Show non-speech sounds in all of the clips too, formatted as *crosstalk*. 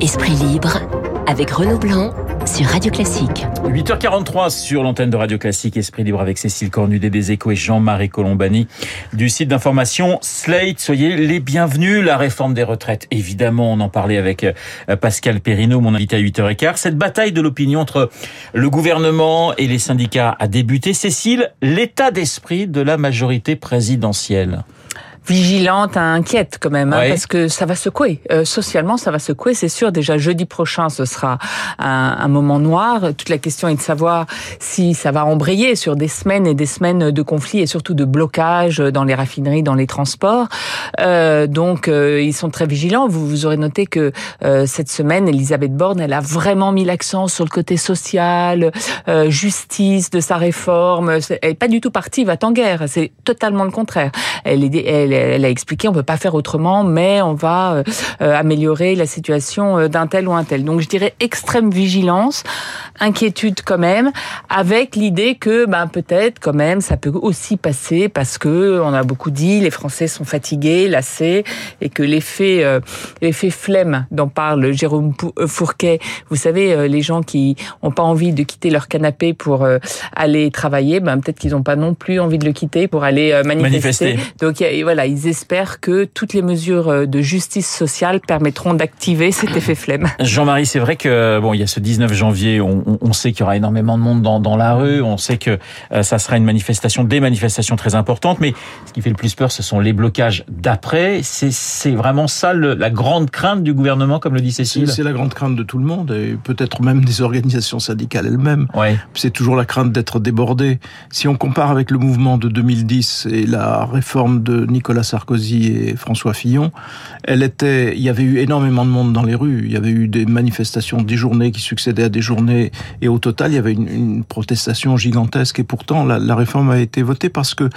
Esprit libre avec Renaud Blanc sur Radio Classique. 8h43 sur l'antenne de Radio Classique, Esprit libre avec Cécile Cornudet des Échos et Jean-Marie Colombani du site d'information Slate. Soyez les bienvenus. La réforme des retraites, évidemment, on en parlait avec euh, Pascal Perrineau, mon invité à 8h15. Cette bataille de l'opinion entre le gouvernement et les syndicats a débuté. Cécile, l'état d'esprit de la majorité présidentielle? Vigilante, inquiète quand même, hein, parce que ça va secouer. Euh, socialement, ça va secouer, c'est sûr. Déjà jeudi prochain, ce sera un, un, moment noir. Toute la question est de savoir si ça va embrayer sur des semaines et des semaines de conflits et surtout de blocage dans les raffineries, dans les transports. Euh, donc, euh, ils sont très vigilants. Vous, vous aurez noté que euh, cette semaine, Elisabeth Borne, elle a vraiment mis l'accent sur le côté social, euh, justice de sa réforme. Elle est pas du tout partie va en guerre. C'est totalement le contraire. Elle est, elle elle, a expliqué on peut pas faire autrement, mais on va euh, euh, améliorer la situation euh, d'un tel ou un tel. Donc je dirais extrême vigilance, inquiétude quand même, avec l'idée que ben peut-être quand même ça peut aussi passer parce que on a beaucoup dit les Français sont fatigués, lassés et que l'effet l'effet flemme dont parle Jérôme Fourquet, vous savez les gens qui ont pas envie de quitter leur canapé pour aller travailler, ben peut-être qu'ils n'ont pas non plus envie de le quitter pour aller manifester. manifester. Donc voilà, ils espèrent que toutes les mesures euh, de justice sociale permettront d'activer cet effet flemme. Jean-Marie, c'est vrai que bon, il y a ce 19 janvier, on, on sait qu'il y aura énormément de monde dans, dans, la rue, on sait que euh, ça sera une manifestation, des manifestations très importantes, mais ce qui fait le plus peur, ce sont les blocages d'après. C'est vraiment ça le, la grande crainte du gouvernement, comme le dit Cécile? C'est la grande crainte de tout le monde et peut-être même des organisations syndicales elles-mêmes. Ouais. C'est toujours la crainte d'être débordé. Si on compare avec le mouvement de 2010 et la réforme de Nicolas Nicolas Sarkozy et François Fillon, elle était, il y avait eu énormément de monde dans les rues, il y avait eu des manifestations, des journées qui succédaient à des journées, et au total, il y avait une, protestation gigantesque, et pourtant, la, la, réforme a été votée parce que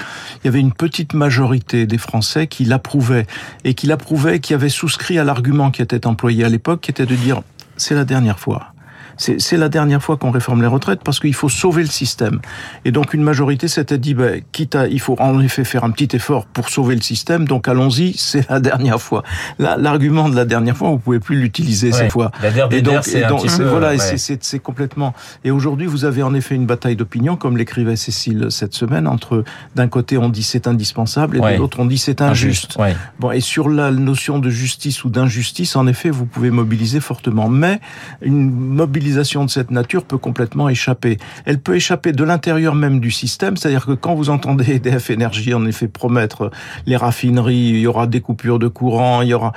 il y avait une petite majorité des Français qui l'approuvaient, et qui l'approuvaient, qui avaient souscrit à l'argument qui était employé à l'époque, qui était de dire, c'est la dernière fois c'est la dernière fois qu'on réforme les retraites parce qu'il faut sauver le système. Et donc une majorité s'était dit, bah, quitte à, il faut en effet faire un petit effort pour sauver le système, donc allons-y, c'est la dernière fois. L'argument de la dernière fois, vous pouvez plus l'utiliser ouais, cette fois. La et donc, peu, voilà, ouais. c'est complètement. Et aujourd'hui, vous avez en effet une bataille d'opinion, comme l'écrivait Cécile cette semaine, entre d'un côté on dit c'est indispensable et ouais. de l'autre on dit c'est injuste. injuste bon, et sur la notion de justice ou d'injustice, en effet, vous pouvez mobiliser fortement, mais une mobilisation de cette nature peut complètement échapper. Elle peut échapper de l'intérieur même du système, c'est-à-dire que quand vous entendez *laughs* EDF Énergie en effet promettre les raffineries, il y aura des coupures de courant, il y aura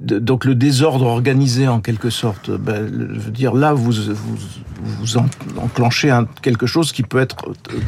donc le désordre organisé en quelque sorte. Ben, je veux dire là vous vous, vous enclenchez quelque chose qui peut être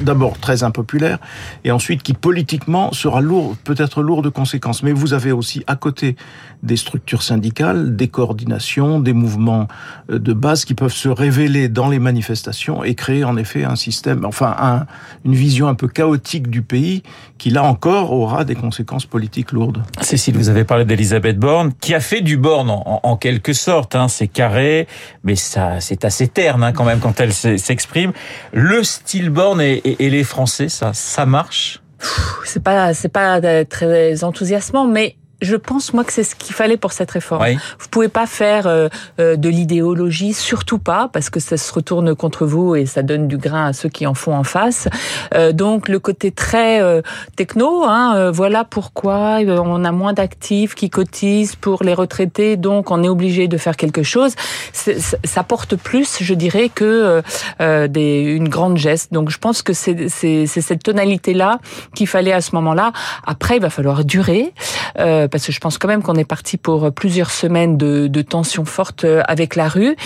d'abord très impopulaire et ensuite qui politiquement sera lourd, peut-être lourd de conséquences. Mais vous avez aussi à côté des structures syndicales, des coordinations, des mouvements de base qui peuvent se révéler dans les manifestations et créer en effet un système, enfin un, une vision un peu chaotique du pays qui là encore aura des conséquences politiques lourdes. Cécile, vous avez parlé d'Elisabeth Borne, qui a fait du Borne en, en quelque sorte. Hein, c'est carré, mais ça, c'est assez terne hein, quand même quand elle s'exprime. Le style Borne et, et, et les Français, ça, ça marche? C'est pas c'est pas très enthousiasmant mais je pense moi que c'est ce qu'il fallait pour cette réforme. Oui. Vous pouvez pas faire euh, de l'idéologie, surtout pas, parce que ça se retourne contre vous et ça donne du grain à ceux qui en font en face. Euh, donc le côté très euh, techno, hein, euh, voilà pourquoi on a moins d'actifs qui cotisent pour les retraités, donc on est obligé de faire quelque chose. Ça porte plus, je dirais, que euh, des, une grande geste. Donc je pense que c'est cette tonalité là qu'il fallait à ce moment-là. Après, il va falloir durer. Euh, parce que je pense quand même qu'on est parti pour plusieurs semaines de, de tensions fortes avec la rue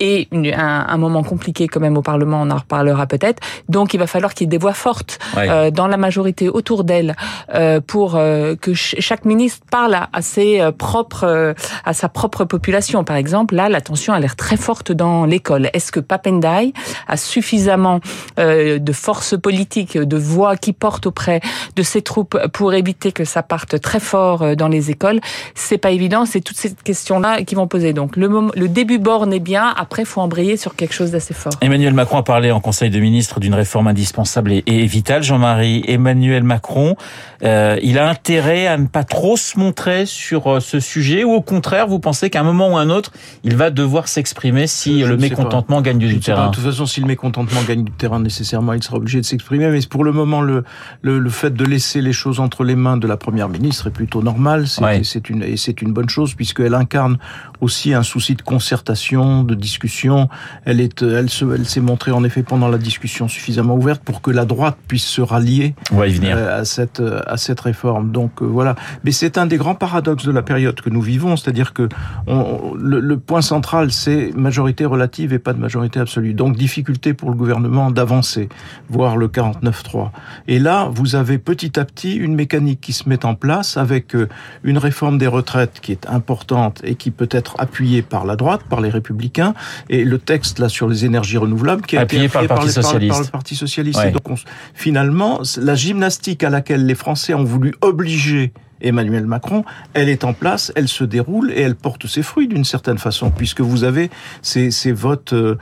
et un, un, moment compliqué quand même au Parlement, on en reparlera peut-être. Donc il va falloir qu'il y ait des voix fortes ouais. euh, dans la majorité autour d'elle euh, pour euh, que ch chaque ministre parle à, à ses propres, à sa propre population. Par exemple, là, la tension a l'air très forte dans l'école. Est-ce que Papendai a suffisamment de force politique, de voix qui porte auprès de ses troupes pour éviter que ça parte très fort dans dans les écoles, c'est pas évident. C'est toutes ces questions-là qui vont poser. Donc le, le début borne est bien. Après, faut embrayer sur quelque chose d'assez fort. Emmanuel Macron a parlé en Conseil de ministres d'une réforme indispensable et, vitale. Jean-Marie, Emmanuel Macron, euh, il a intérêt à ne pas trop se montrer sur euh, ce sujet ou au contraire, vous pensez qu'à un moment ou un autre, il va devoir s'exprimer si le mécontentement gagne du terrain? De toute façon, si le mécontentement gagne du terrain, nécessairement, il sera obligé de s'exprimer. Mais pour le moment, le, le, le, fait de laisser les choses entre les mains de la première ministre est plutôt normal. C'est une et c'est une bonne chose puisqu'elle incarne aussi un souci de concertation, de discussion. Elle est, elle se, elle s'est montrée en effet pendant la discussion suffisamment ouverte pour que la droite puisse se rallier euh, à cette à cette réforme. Donc euh, voilà. Mais c'est un des grands paradoxes de la période que nous vivons, c'est-à-dire que on, le, le, point central c'est majorité relative et pas de majorité absolue. Donc difficulté pour le gouvernement d'avancer, voire le 49-3. Et là, vous avez petit à petit une mécanique qui se met en place avec euh, une réforme des retraites qui est importante et qui peut être appuyée par la droite, par les républicains, et le texte là sur les énergies renouvelables qui est appuyé par, le Parti Socialiste. Par, le Parti Socialiste. donc finalement, la gymnastique à laquelle les Français ont voulu obliger Emmanuel Macron, elle est en place, elle se déroule et elle porte ses fruits d'une certaine façon, puisque vous avez ces, ces votes, euh,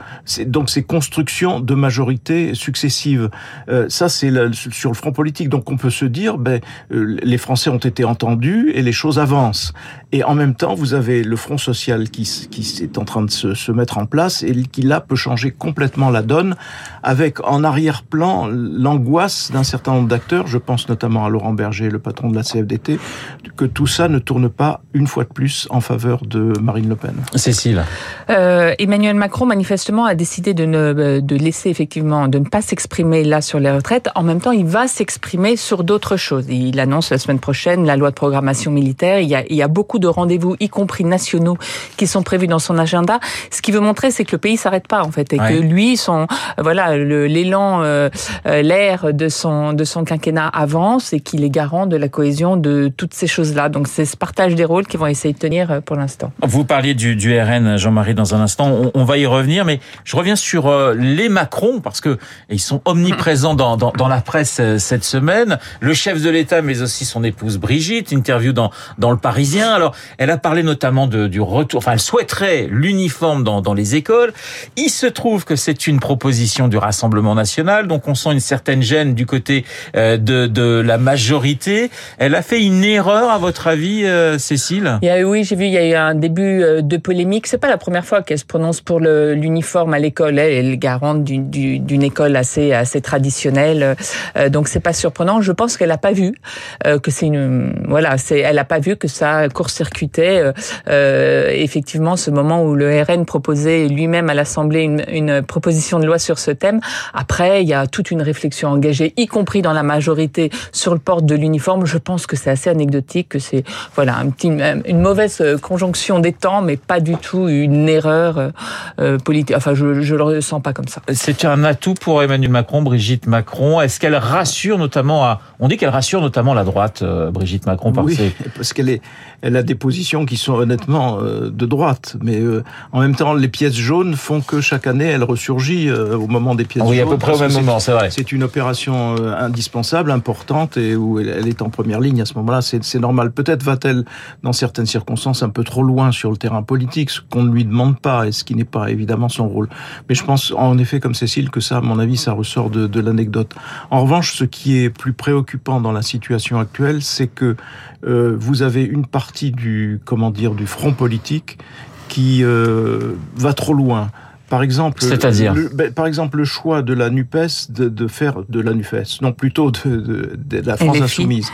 donc ces constructions de majorité successives. Euh, ça, c'est sur le front politique. Donc on peut se dire, ben, euh, les Français ont été entendus et les choses avancent. Et en même temps, vous avez le front social qui, qui est en train de se, se mettre en place et qui là peut changer complètement la donne, avec en arrière-plan l'angoisse d'un certain nombre d'acteurs. Je pense notamment à Laurent Berger, le patron de la CFDT que tout ça ne tourne pas une fois de plus en faveur de Marine Le Pen. Cécile. Euh, Emmanuel Macron manifestement a décidé de ne de laisser effectivement de ne pas s'exprimer là sur les retraites. En même temps, il va s'exprimer sur d'autres choses. Il annonce la semaine prochaine la loi de programmation militaire. Il y a, il y a beaucoup de rendez-vous, y compris nationaux, qui sont prévus dans son agenda. Ce qui veut montrer, c'est que le pays s'arrête pas en fait et que lui, son voilà, l'élan, euh, euh, l'air de son de son quinquennat avance et qu'il est garant de la cohésion de toutes ces choses-là. Donc c'est ce partage des rôles qu'ils vont essayer de tenir euh, pour l'instant. Vous parliez du, du RN, Jean-Marie, dans un instant. On, on, va y revenir, mais je reviens sur euh, les Macron parce que ils sont omniprésents dans, dans, dans, la presse euh, cette semaine. Le chef de l'État, mais aussi son épouse Brigitte, interview dans dans le Parisien. Alors, elle a parlé notamment du retour. Enfin, elle souhaiterait l'uniforme dans, les écoles. Il se trouve que c'est une proposition du Rassemblement national, donc on sent une certaine gêne du côté de, de la majorité. Elle a fait une erreur, à votre avis, euh, Cécile? Oui, j'ai vu, il y a eu un début euh, de polémique. C'est pas la première fois qu'elle se prononce pour l'uniforme à l'école. Elle est garante d'une école assez, assez traditionnelle. Euh, donc, c'est pas surprenant. Je pense qu'elle a pas vu que c'est une, voilà, elle a pas vu que ça court-circuitait, effectivement, ce moment où le RN proposait lui-même à l'Assemblée une, une proposition de loi sur ce thème. Après, il y a toute une réflexion engagée, y compris dans la majorité, sur le port de l'uniforme. Je pense que c'est assez anecdotique, que c'est voilà un petit, une mauvaise euh, conjonction des temps, mais pas du tout une erreur euh, euh, politique. Enfin, je ne le ressens pas comme ça. C'est un atout pour Emmanuel Macron, Brigitte Macron. Est-ce qu'elle rassure notamment à... On dit qu'elle rassure notamment la droite, Brigitte Macron, par oui, parce qu'elle est, elle a des positions qui sont honnêtement de droite, mais en même temps, les pièces jaunes font que chaque année, elle ressurgit au moment des pièces oui, jaunes. Oui, à peu près au même moment, c'est vrai. C'est une opération indispensable, importante, et où elle est en première ligne à ce moment-là c'est normal. Peut-être va-t-elle, dans certaines circonstances, un peu trop loin sur le terrain politique, ce qu'on ne lui demande pas et ce qui n'est pas évidemment son rôle. Mais je pense, en effet, comme Cécile, que ça, à mon avis, ça ressort de, de l'anecdote. En revanche, ce qui est plus préoccupant dans la situation actuelle, c'est que euh, vous avez une partie du, comment dire, du front politique qui euh, va trop loin. Par exemple, C'est-à-dire ben, par exemple, le choix de la Nupes de, de faire de la Nupes, non plutôt de, de, de la France insoumise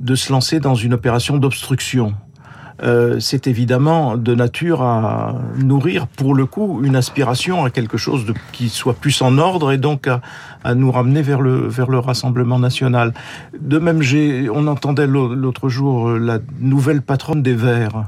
de se lancer dans une opération d'obstruction. Euh, c'est évidemment de nature à nourrir, pour le coup, une aspiration à quelque chose qui soit plus en ordre et donc à, nous ramener vers le, Rassemblement national. De même, on entendait l'autre jour euh, la nouvelle patronne des Verts.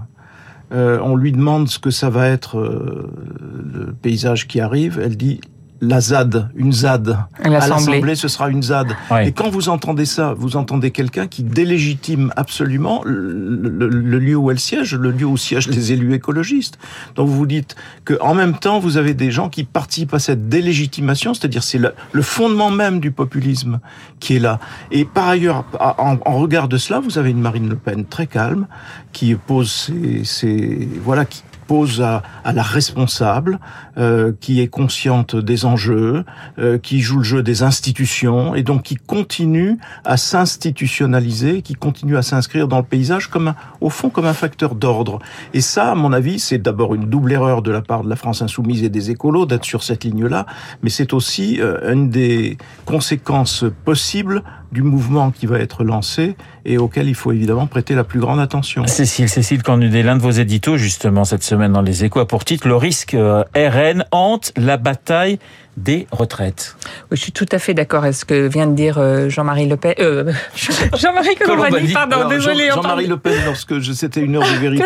Euh, on lui demande ce que ça va être le paysage qui arrive. Elle dit la ZAD, une ZAD. À l'Assemblée, ce sera une ZAD. Et quand vous entendez ça, vous entendez quelqu'un qui délégitime absolument le, lieu où elle siège, le lieu où siègent les élus écologistes. Donc vous vous dites que en même temps, vous avez des gens qui participent à cette délégitimation, c'est-à-dire c'est le, fondement même du populisme qui est là. Et par ailleurs, en, regard de cela, vous avez une Marine Le Pen très calme qui pose ses, ses voilà qui pose à, la responsable, euh, qui est consciente des enjeux, euh, qui joue le jeu des institutions et donc qui continue à s'institutionnaliser, qui continue à s'inscrire dans le paysage comme au fond comme un facteur d'ordre. Et ça, à mon avis, c'est d'abord une double erreur de la part de la France insoumise et des écolos d'être sur cette ligne-là, mais c'est aussi euh, une des conséquences possibles du mouvement qui va être lancé et auquel il faut évidemment prêter la plus grande attention. Cécile, Cécile Cornudet, l'un de vos éditos justement cette semaine dans les échos a pour titre Le risque euh, RN hante la bataille des retraites. Oui, je suis tout à fait d'accord avec ce que vient de dire euh, Jean-Marie Le Pen. Euh, *laughs* Jean-Marie Colombani, pardon, désolé. Jean-Marie Le Pen, lorsque c'était une heure de vérité.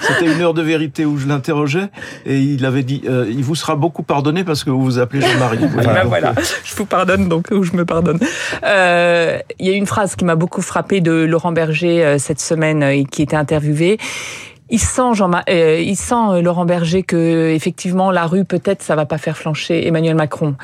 C'était une heure de vérité où je l'interrogeais et il avait dit euh, il vous sera beaucoup pardonné parce que vous vous appelez Jean-Marie. *laughs* voilà, voilà, je vous pardonne donc ou je me pardonne. Euh, il y a une phrase qui m'a beaucoup frappé de Laurent Berger cette semaine et qui était interviewé il sent Jean euh, il sent euh, Laurent Berger que effectivement la rue peut-être ça va pas faire flancher Emmanuel Macron.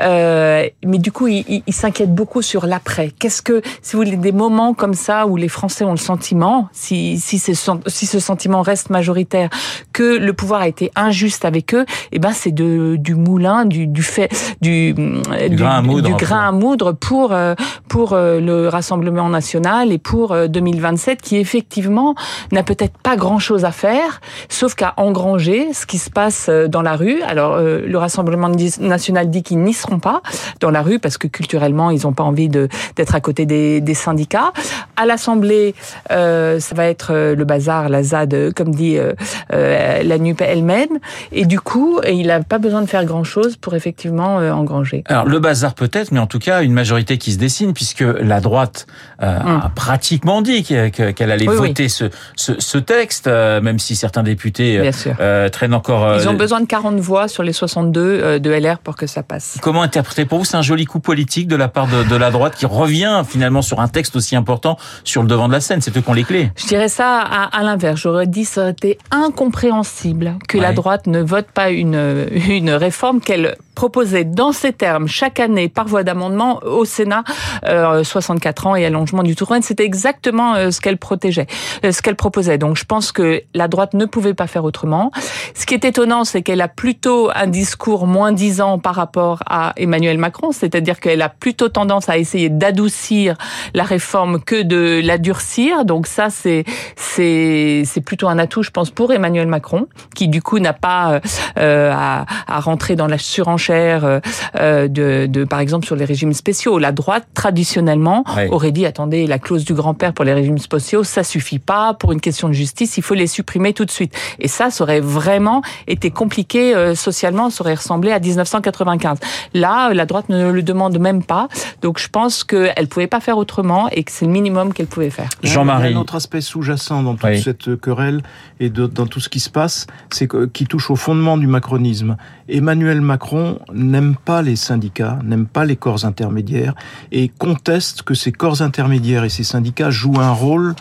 Euh, mais du coup, il, il, s'inquiète beaucoup sur l'après. Qu'est-ce que si vous voulez des moments comme ça où les Français ont le sentiment, si si, si ce sentiment reste majoritaire, que le pouvoir a été injuste avec eux, et eh ben c'est de du moulin, du du fait du du, grain, à moudre, du grain à moudre pour euh, pour le Rassemblement national et pour 2027 qui effectivement n'a peut-être pas grand chose à faire, sauf qu'à engranger ce qui se passe euh, dans la rue. Alors, euh, le Rassemblement national dit qu'ils n'y seront pas dans la rue parce que culturellement, ils n'ont pas envie d'être à côté des, des syndicats. À l'Assemblée, euh, ça va être le bazar, la ZAD, comme dit euh, la NUP elle-même. Et du coup, il n'a pas besoin de faire grand-chose pour effectivement engranger. Alors, le bazar peut-être, mais en tout cas, une majorité qui se dessine, puisque la droite a hum. pratiquement dit qu'elle allait voter Ce, ce, ce, texte. Euh, même si certains députés euh, euh, traînent encore. Ils ont besoin de 40 voix sur les 62 de LR pour que ça passe. Comment interpréter Pour vous, c'est un joli coup politique de la part de, la droite qui revient finalement sur un texte aussi important sur le devant de la scène. C'est eux qui ont les clés. Je dirais ça à, l'inverse. J'aurais dit ça aurait été incompréhensible que la droite ne vote pas une, *laughs* une réforme qu'elle proposait dans ces termes chaque année par voie d'amendement au Sénat 64 ans et allongement du tour C'était exactement ce qu'elle protégeait, ce qu'elle proposait. Donc je pense que la droite ne pouvait pas faire autrement. Ce qui est étonnant, c'est qu'elle a plutôt un discours moins disant par rapport à Emmanuel Macron, c'est-à-dire qu'elle a plutôt tendance à essayer d'adoucir la réforme que de la durcir. Donc ça, c'est c'est c'est plutôt un atout, je pense, pour Emmanuel Macron, qui du coup n'a pas euh, à, à, rentrer dans la surenchère euh, de, de, par exemple, sur les régimes spéciaux. La droite, traditionnellement, aurait dit attendez, la clause du grand-père pour les régimes spéciaux, ça suffit pas pour une question de justice. Il faut les supprimer tout de suite. Et ça, ça aurait vraiment été compliqué euh, socialement, ça aurait ressemblé à 1995. Là, la droite ne le demande même pas. Donc je pense qu'elle pouvait pas faire autrement et que c'est le minimum qu'elle pouvait faire. Jean-Marie. Un autre aspect sous-jacent dans toute cette querelle et dans tout ce qui se passe, c'est qui touche au fondement du macronisme. Emmanuel Macron n'aime pas les syndicats, n'aime pas les corps intermédiaires et conteste que ces corps intermédiaires et ces syndicats jouent un rôle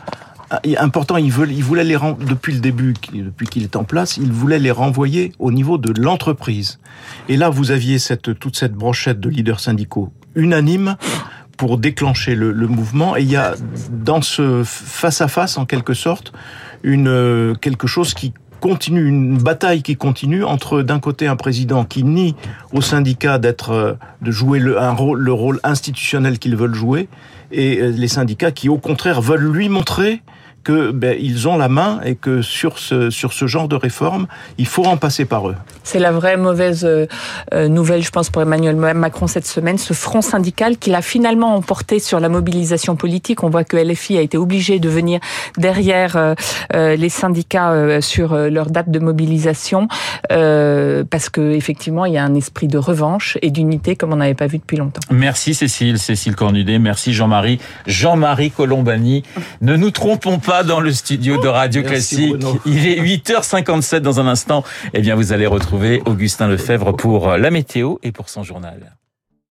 important, il, veut, il voulait les depuis le début, depuis qu'il est en place, il voulait les renvoyer au niveau de l'entreprise. Et là, vous aviez cette, toute cette brochette de leaders syndicaux unanimes pour déclencher le, le mouvement. Et il y a dans ce face à face, en quelque sorte, une quelque chose qui continue, une bataille qui continue entre d'un côté un président qui nie aux syndicats d'être, de jouer le, un rôle, le rôle institutionnel qu'ils veulent jouer, et les syndicats qui au contraire veulent lui montrer que ben, ils ont la main et que sur ce sur ce genre de réforme, il faut en passer par eux. C'est la vraie mauvaise euh, euh, nouvelle, je pense, pour Emmanuel Macron cette semaine, ce front syndical qu'il a finalement emporté sur la mobilisation politique. On voit que LFI a été obligé de venir derrière euh, les syndicats sur leur date de mobilisation parce que effectivement, il y a un esprit de revanche et d'unité comme on n'avait pas vu depuis longtemps. Merci Cécile, Cécile Cornudet, merci Jean-Marie, Jean-Marie Colombani. Ne nous trompons pas pas dans le studio de Radio Classique. Il est 8h57 dans un instant. Eh bien, vous allez retrouver Augustin Lefebvre pour la météo et pour son journal.